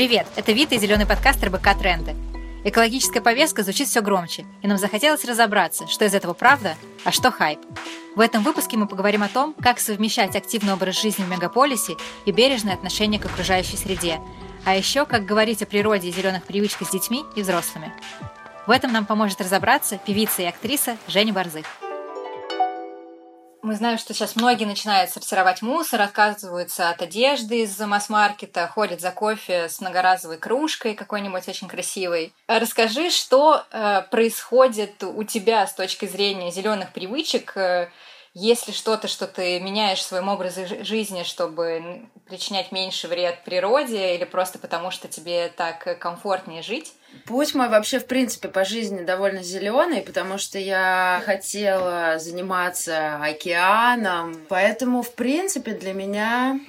Привет, это Вита и зеленый подкаст РБК Тренды. Экологическая повестка звучит все громче, и нам захотелось разобраться, что из этого правда, а что хайп. В этом выпуске мы поговорим о том, как совмещать активный образ жизни в мегаполисе и бережное отношение к окружающей среде, а еще как говорить о природе и зеленых привычках с детьми и взрослыми. В этом нам поможет разобраться певица и актриса Женя Борзых. Мы знаем, что сейчас многие начинают сортировать мусор, отказываются от одежды из масс-маркета, ходят за кофе с многоразовой кружкой какой-нибудь очень красивой. Расскажи, что э, происходит у тебя с точки зрения зеленых привычек, э, если что-то, что ты меняешь в своем образе жизни, чтобы причинять меньше вред природе, или просто потому, что тебе так комфортнее жить? Путь мой вообще, в принципе, по жизни довольно зеленый, потому что я хотела заниматься океаном. Поэтому, в принципе, для меня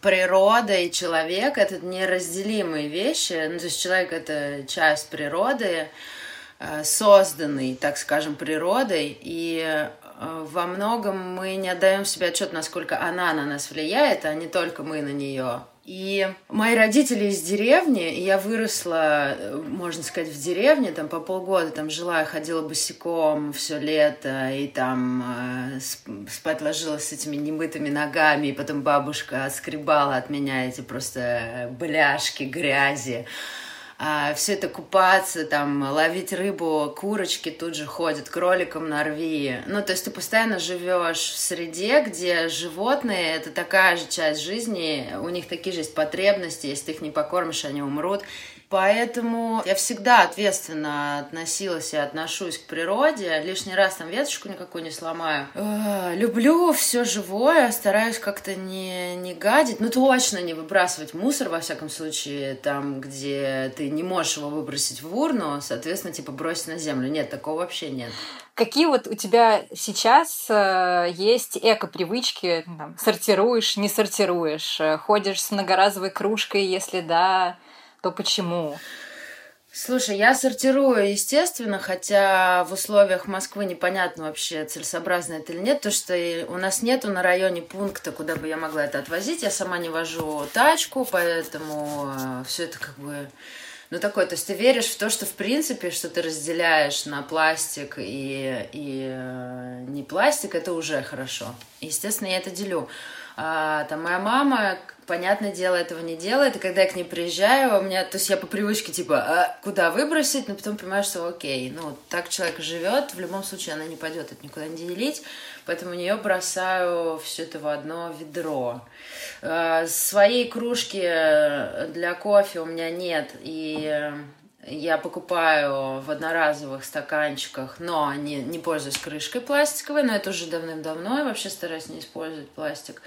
природа и человек — это неразделимые вещи. Ну, то есть человек — это часть природы, созданный, так скажем, природой. И э, во многом мы не отдаем себе отчет, насколько она на нас влияет, а не только мы на нее. И мои родители из деревни, и я выросла, можно сказать, в деревне, там по полгода там жила, я ходила босиком все лето, и там э, спать ложилась с этими немытыми ногами, и потом бабушка отскребала от меня эти просто бляшки грязи а, все это купаться, там, ловить рыбу, курочки тут же ходят, кроликом нарви. Ну, то есть ты постоянно живешь в среде, где животные — это такая же часть жизни, у них такие же есть потребности, если ты их не покормишь, они умрут. Поэтому я всегда ответственно относилась и отношусь к природе. Лишний раз там веточку никакую не сломаю. Э, люблю все живое, стараюсь как-то не, не гадить. Ну, точно не выбрасывать мусор, во всяком случае, там, где ты не можешь его выбросить в урну, соответственно, типа бросить на землю. Нет, такого вообще нет. Какие вот у тебя сейчас э, есть эко-привычки? Там, сортируешь, не сортируешь? Э, ходишь с многоразовой кружкой, если да, то почему? Слушай, я сортирую, естественно, хотя в условиях Москвы непонятно вообще, целесообразно это или нет, то что у нас нету на районе пункта, куда бы я могла это отвозить. Я сама не вожу тачку, поэтому э, все это как бы ну, такое, то есть ты веришь в то, что, в принципе, что ты разделяешь на пластик и, и э, не пластик, это уже хорошо. Естественно, я это делю. А, там моя мама, понятное дело, этого не делает, и когда я к ней приезжаю, у меня, то есть я по привычке, типа, а куда выбросить, но потом понимаю, что окей, ну, так человек живет, в любом случае она не пойдет это никуда не делить, поэтому у нее бросаю все это в одно ведро. А, своей кружки для кофе у меня нет, и я покупаю в одноразовых стаканчиках, но не, не пользуюсь крышкой пластиковой, но это уже давным-давно, я вообще стараюсь не использовать пластик.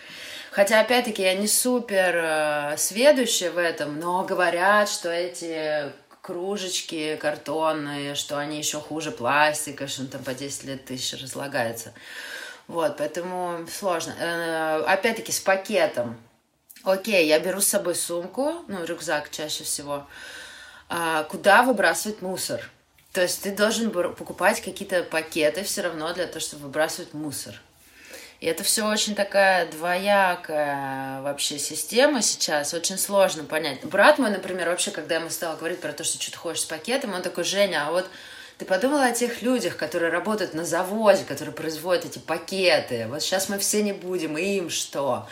Хотя, опять-таки, я не супер э, сведущая в этом, но говорят, что эти кружечки картонные, что они еще хуже пластика, что он там по 10 лет тысяч разлагается. Вот, поэтому сложно. Э, опять-таки, с пакетом. Окей, я беру с собой сумку, ну, рюкзак чаще всего, куда выбрасывать мусор. То есть ты должен покупать какие-то пакеты все равно для того, чтобы выбрасывать мусор. И это все очень такая двоякая вообще система сейчас, очень сложно понять. Брат мой, например, вообще, когда ему стал говорить про то, что что-то хочешь с пакетом, он такой, Женя, а вот ты подумала о тех людях, которые работают на заводе, которые производят эти пакеты. Вот сейчас мы все не будем, и им что?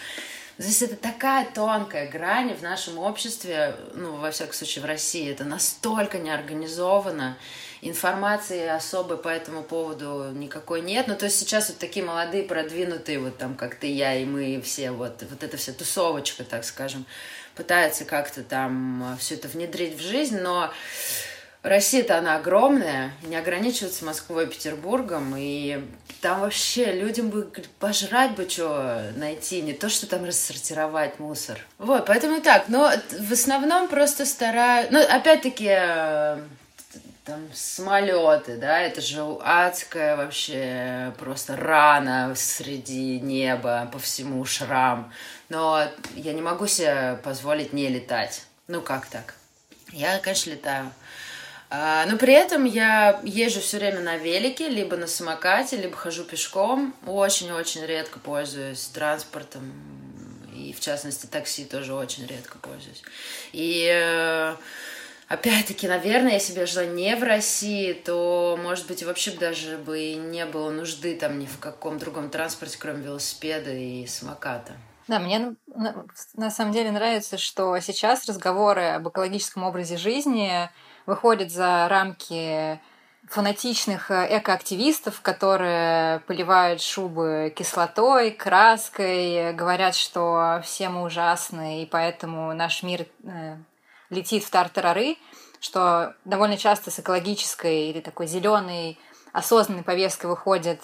То есть это такая тонкая грань в нашем обществе, ну, во всяком случае, в России. Это настолько неорганизовано. Информации особой по этому поводу никакой нет. Ну, то есть сейчас вот такие молодые, продвинутые, вот там, как ты, я и мы, все, вот, вот эта вся тусовочка, так скажем, пытается как-то там все это внедрить в жизнь, но Россия-то она огромная, не ограничивается Москвой и Петербургом, и там вообще людям бы пожрать бы что найти, не то, что там рассортировать мусор. Вот, поэтому так, но в основном просто стараюсь... Ну, опять-таки, э, там самолеты, да, это же адская вообще просто рана среди неба, по всему шрам. Но я не могу себе позволить не летать. Ну, как так? Я, конечно, летаю. А, но при этом я езжу все время на велике, либо на самокате, либо хожу пешком. Очень-очень редко пользуюсь транспортом. И в частности такси тоже очень редко пользуюсь. И э, опять-таки, наверное, если бы я жила не в России, то, может быть, вообще даже бы и не было нужды там ни в каком другом транспорте, кроме велосипеда и самоката. Да, мне на самом деле нравится, что сейчас разговоры об экологическом образе жизни выходят за рамки фанатичных э, экоактивистов, которые поливают шубы кислотой, краской, говорят, что все мы ужасны, и поэтому наш мир э, летит в тартарары, что довольно часто с экологической или такой зеленой осознанной повесткой выходят,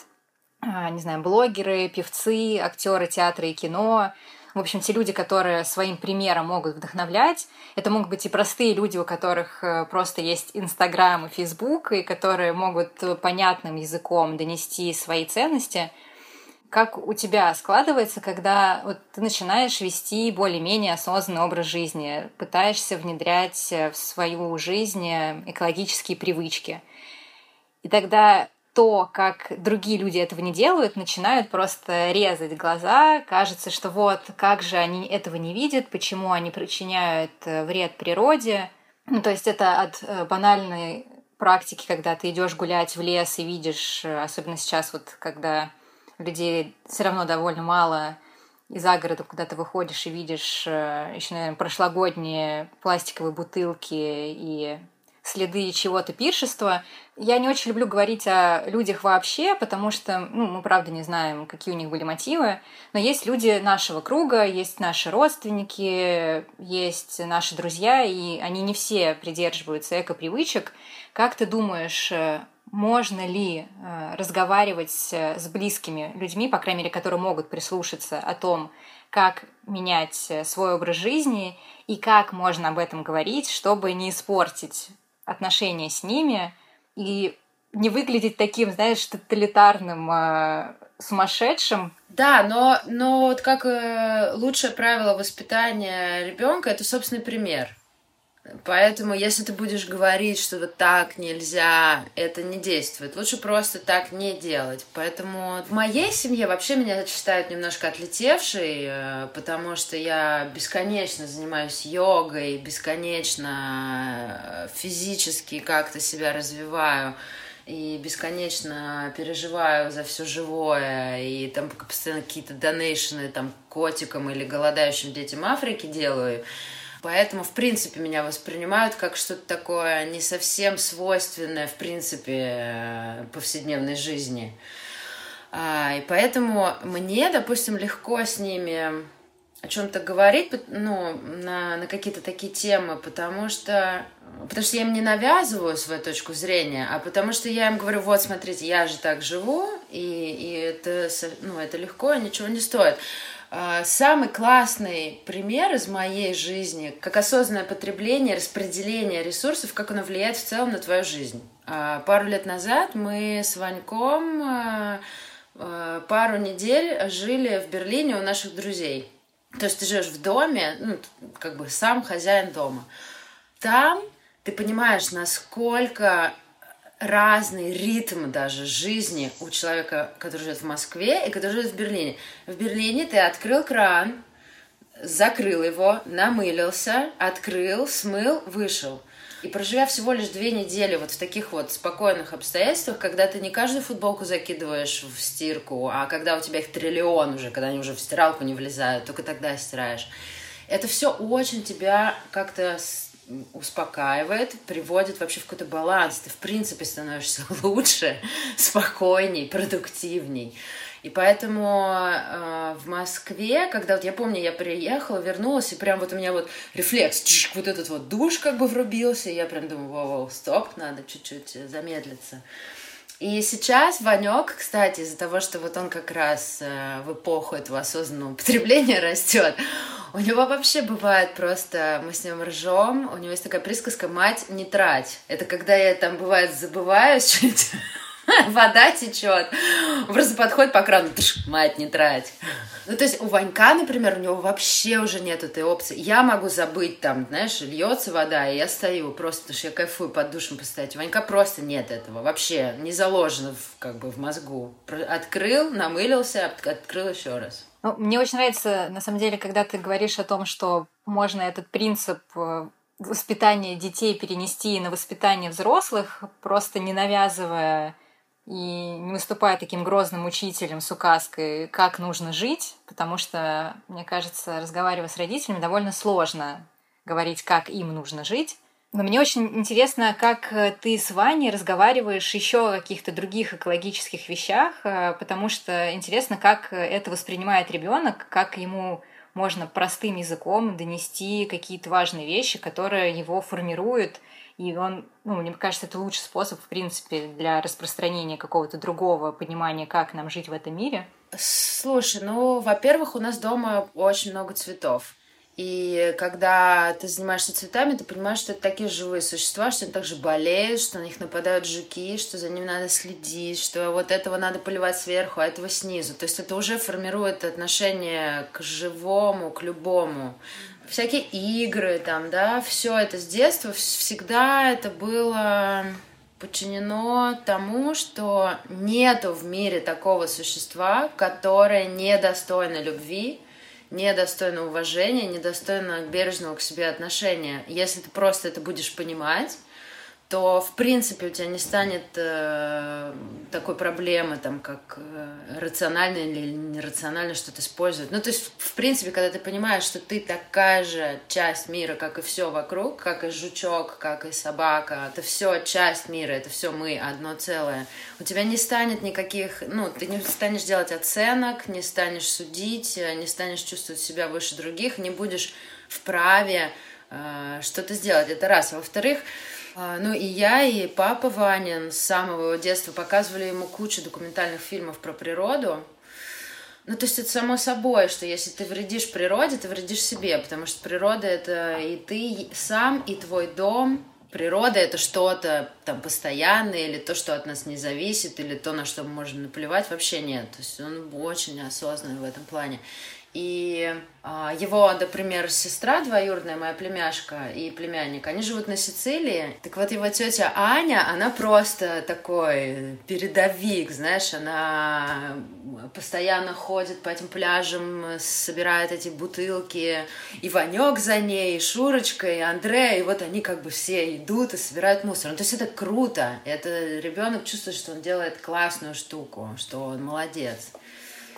э, не знаю, блогеры, певцы, актеры театра и кино, в общем, те люди, которые своим примером могут вдохновлять, это могут быть и простые люди, у которых э, просто есть Инстаграм и Фейсбук, и которые могут понятным языком донести свои ценности. Как у тебя складывается, когда вот ты начинаешь вести более-менее осознанный образ жизни, пытаешься внедрять в свою жизнь экологические привычки? И тогда то, как другие люди этого не делают, начинают просто резать глаза. Кажется, что вот как же они этого не видят, почему они причиняют э, вред природе. Ну, то есть это от э, банальной практики, когда ты идешь гулять в лес и видишь, э, особенно сейчас, вот когда людей все равно довольно мало, из города куда ты выходишь и видишь еще, наверное, прошлогодние пластиковые бутылки и следы чего-то пиршества. Я не очень люблю говорить о людях вообще, потому что ну, мы, правда, не знаем, какие у них были мотивы. Но есть люди нашего круга, есть наши родственники, есть наши друзья, и они не все придерживаются эко-привычек. Как ты думаешь, э, можно ли э, разговаривать с близкими людьми, по крайней мере, которые могут прислушаться о том, как менять э, свой образ жизни и как можно об этом говорить, чтобы не испортить отношения с ними и не выглядеть таким, знаешь, тоталитарным, э, сумасшедшим. Да, но, но вот как э, лучшее правило воспитания ребенка это собственный пример. Поэтому, если ты будешь говорить, что вот так нельзя, это не действует. Лучше просто так не делать. Поэтому в моей семье вообще меня считают немножко отлетевшей, э, потому что я бесконечно занимаюсь йогой, бесконечно э, физически как-то себя развиваю и бесконечно переживаю за все живое, и там постоянно какие-то донейшены там котикам или голодающим детям Африки делаю. Поэтому, в принципе, меня воспринимают как что-то такое не совсем свойственное, в принципе, э, повседневной жизни. А, и поэтому мне, допустим, легко с ними о чем-то говорить, ну, на, на какие-то такие темы, потому что, потому что я им не навязываю свою точку зрения, а потому что я им говорю, вот, смотрите, я же так живу, и, и это, ну, это легко, ничего не стоит. А, самый классный пример из моей жизни, как осознанное потребление, распределение ресурсов, как оно влияет в целом на твою жизнь. А, пару лет назад мы с Ваньком а, пару недель жили в Берлине у наших друзей. То есть ты живешь в доме, ну, как бы сам хозяин дома. Там ты понимаешь, насколько разный ритм даже жизни у человека, который живет в Москве и который живет в Берлине. В Берлине ты открыл кран, закрыл его, намылился, открыл, смыл, вышел. И проживя всего лишь две недели вот в таких вот спокойных обстоятельствах, когда ты не каждую футболку закидываешь в стирку, а когда у тебя их триллион уже, когда они уже в стиралку не влезают, только тогда стираешь. Это все очень тебя как-то успокаивает, приводит вообще в какой-то баланс. Ты, в принципе, становишься лучше, спокойней, продуктивней. И поэтому э, в Москве, когда вот я помню, я приехала, вернулась, и прям вот у меня вот рефлекс, чик, вот этот вот душ как бы врубился, и я прям думаю, воу-воу, стоп, надо чуть-чуть замедлиться. И сейчас Ванек, кстати, из-за того, что вот он как раз э, в эпоху этого осознанного потребления растет, у него вообще бывает просто, мы с ним ржем, у него есть такая присказка «мать, не трать». Это когда я там, бывает, забываю чуть вода течет, просто подходит по крану, мать, не трать. Ну, то есть у Ванька, например, у него вообще уже нет этой опции. Я могу забыть там, знаешь, льется вода, и я стою просто, потому что я кайфую под душем постоять. У Ванька просто нет этого. Вообще не заложено в, как бы в мозгу. Открыл, намылился, открыл еще раз. Ну, мне очень нравится, на самом деле, когда ты говоришь о том, что можно этот принцип э, воспитания детей перенести на воспитание взрослых, просто не навязывая и не выступая таким грозным учителем с указкой, как нужно жить, потому что, мне кажется, разговаривая с родителями, довольно сложно говорить, как им нужно жить. Но мне очень интересно, как ты с Ваней разговариваешь еще о каких-то других экологических вещах, э, потому что интересно, как это воспринимает ребенок, как ему можно простым языком донести какие-то важные вещи, которые его формируют, и он, ну, мне кажется, это лучший способ, в принципе, для распространения какого-то другого понимания, как нам жить в этом мире. Слушай, ну, во-первых, у нас дома очень много цветов. И когда ты занимаешься цветами, ты понимаешь, что это такие живые существа, что они также болеют, что на них нападают жуки, что за ними надо следить, что вот этого надо поливать сверху, а этого снизу. То есть это уже формирует отношение к живому, к любому. Всякие игры там, да, все это с детства всегда это было подчинено тому, что нету в мире такого существа, которое недостойно любви, недостойно уважения, недостойно бережного к себе отношения. Если ты просто это будешь понимать, то, в принципе, у тебя не станет э, такой проблемы, там, как э, рационально или нерационально что-то использовать. Ну, то есть, в принципе, когда ты понимаешь, что ты такая же часть мира, как и все вокруг, как и жучок, как и собака, это все часть мира, это все мы, одно целое. У тебя не станет никаких, ну, ты не станешь делать оценок, не станешь судить, э, не станешь чувствовать себя выше других, не будешь вправе э, что-то сделать. Это раз. Во-вторых, а, ну и я, и папа Ванин с самого детства показывали ему кучу документальных фильмов про природу. Ну, то есть это само собой, что если ты вредишь природе, ты вредишь себе, потому что природа — это и ты сам, и твой дом. Природа — это что-то там постоянное, или то, что от нас не зависит, или то, на что мы можем наплевать, вообще нет. То есть он очень осознанный в этом плане. И а, его, например, сестра двоюродная, моя племяшка и племянник, они живут на Сицилии. Так вот, его тетя Аня, она просто такой передовик, знаешь, она постоянно ходит по этим пляжам, собирает эти бутылки, и Ванек за ней, и Шурочка, и Андрея, и вот они как бы все идут и собирают мусор. Ну, то есть это круто, это ребенок чувствует, что он делает классную штуку, что он молодец.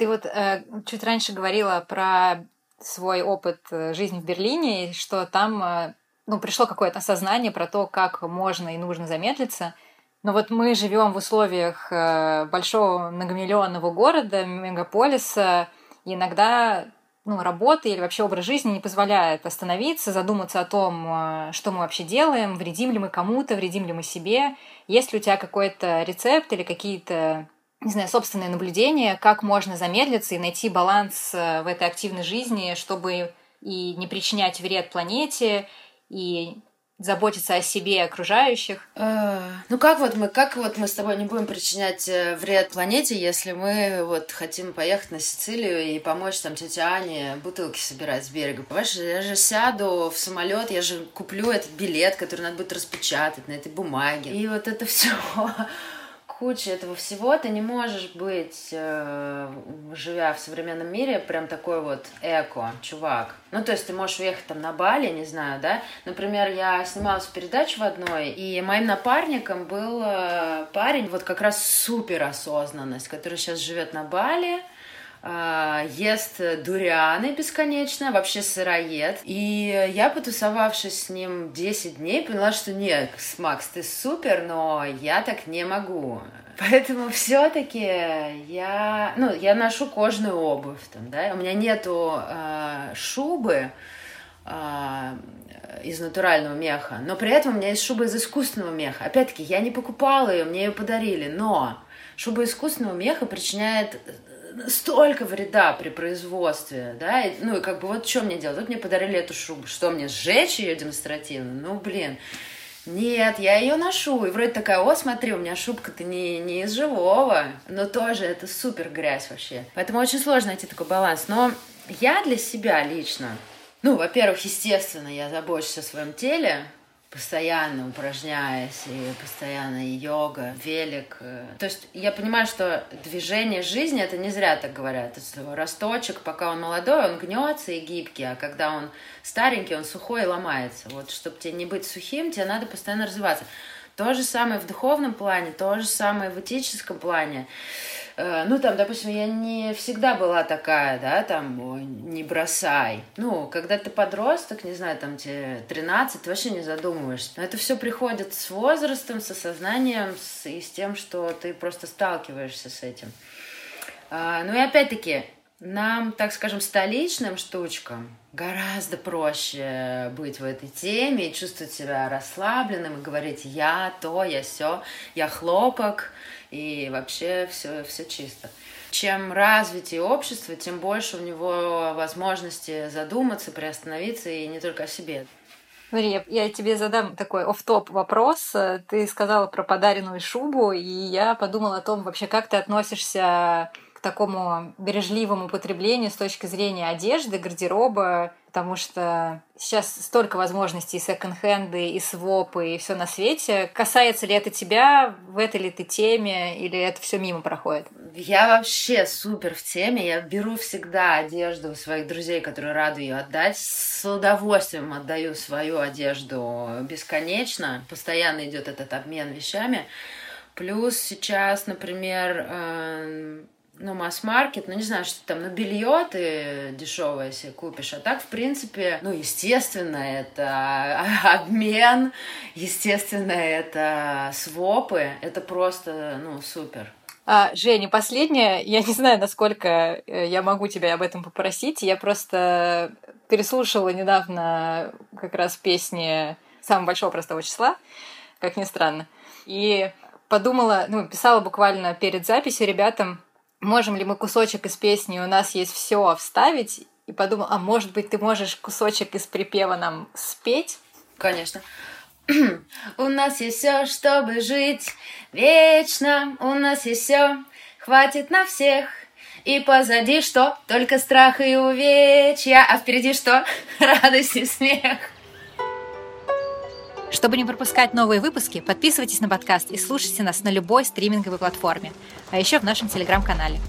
Ты вот э, чуть раньше говорила про свой опыт э, жизни в Берлине, что там э, ну, пришло какое-то осознание про то, как можно и нужно замедлиться. Но вот мы живем в условиях э, большого многомиллионного города, мегаполиса, и иногда ну, работа или вообще образ жизни не позволяет остановиться, задуматься о том, что мы вообще делаем, вредим ли мы кому-то, вредим ли мы себе. Есть ли у тебя какой-то рецепт или какие-то не знаю, собственное наблюдение, как можно замедлиться и найти баланс э, в этой активной жизни, чтобы и не причинять вред планете, и заботиться о себе и окружающих. Э, ну как вот мы, как вот мы с тобой не будем причинять э, вред планете, если мы вот хотим поехать на Сицилию и помочь там тете Ане бутылки собирать с берега? Понимаешь, я же сяду в самолет, я же куплю этот билет, который надо будет распечатать на этой бумаге. И вот это все куча этого всего, ты не можешь быть, э, живя в современном мире, прям такой вот эко, чувак. Ну, то есть ты можешь уехать там на Бали, не знаю, да? Например, я снималась в передаче в одной, и моим напарником был э, парень, вот как раз супер осознанность, который сейчас живет на Бали, ест дурианы бесконечно, вообще сыроед. И я, потусовавшись с ним 10 дней, поняла, что нет, Макс, ты супер, но я так не могу. Поэтому все-таки я, ну, я ношу кожную обувь, там, да, у меня нету э, шубы, э, из натурального меха, но при этом у меня есть шуба из искусственного меха. Опять-таки, я не покупала ее, мне ее подарили, но шуба искусственного меха причиняет столько вреда при производстве, да, и, ну и как бы вот что мне делать? Вот мне подарили эту шубу, что мне сжечь ее демонстративно? Ну, блин, нет, я ее ношу. И вроде такая, о, смотри, у меня шубка-то не, не из живого. Но тоже это супер грязь вообще. Поэтому очень сложно найти такой баланс. Но я для себя лично, ну, во-первых, естественно, я забочусь о своем теле, постоянно упражняясь, и постоянно йога, велик. То есть я понимаю, что движение жизни, это не зря так говорят. Это росточек, пока он молодой, он гнется и гибкий, а когда он старенький, он сухой и ломается. Вот чтобы тебе не быть сухим, тебе надо постоянно развиваться. То же самое в духовном плане, то же самое в этическом плане. Э, ну, там, допустим, я не всегда была такая, да, там, не бросай. Ну, когда ты подросток, не знаю, там, тебе 13, ты вообще не задумываешься. Но это все приходит с возрастом, с осознанием с, и с тем, что ты просто сталкиваешься с этим. А, ну и опять-таки, нам, так скажем, столичным штучкам гораздо проще быть в этой теме и чувствовать себя расслабленным и говорить «я то, я все, я хлопок», и вообще все, все чисто. Чем развитие общества, тем больше у него возможности задуматься, приостановиться и не только о себе. Мария, я тебе задам такой оф-топ вопрос. Ты сказала про подаренную шубу, и я подумала о том, вообще, как ты относишься такому бережливому потреблению с точки зрения одежды, гардероба, потому что сейчас столько возможностей и секонд-хенды, и свопы, и все на свете. Касается ли это тебя, в этой ли ты теме, или это все мимо проходит? Я вообще супер в теме. Я беру всегда одежду у своих друзей, которые рады ее отдать. С удовольствием отдаю свою одежду бесконечно. Постоянно идет этот обмен вещами. Плюс сейчас, например, эм, ну, масс-маркет, ну, не знаю, что там, ну, белье ты дешевое себе купишь, а так, в принципе, ну, естественно, это обмен, естественно, это свопы, это просто, ну, супер. А, Женя, последнее, я не знаю, насколько э, я могу тебя об этом попросить, я просто переслушала недавно как раз песни самого большого простого числа, как ни странно, и подумала, ну, писала буквально перед записью ребятам, можем ли мы кусочек из песни «У нас есть все вставить?» и подумал, а может быть, ты можешь кусочек из припева нам спеть? Конечно. У нас есть все, чтобы жить вечно. У нас есть все, хватит на всех. И позади что? Только страх и увечья. А впереди что? Радость и смех. Чтобы не пропускать новые выпуски, подписывайтесь на подкаст и слушайте нас на любой стриминговой платформе, а еще в нашем телеграм-канале.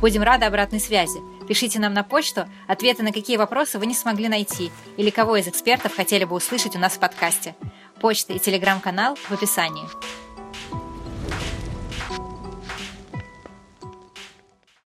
Будем рады обратной связи. Пишите нам на почту ответы на какие вопросы вы не смогли найти или кого из экспертов хотели бы услышать у нас в подкасте. Почта и телеграм-канал в описании.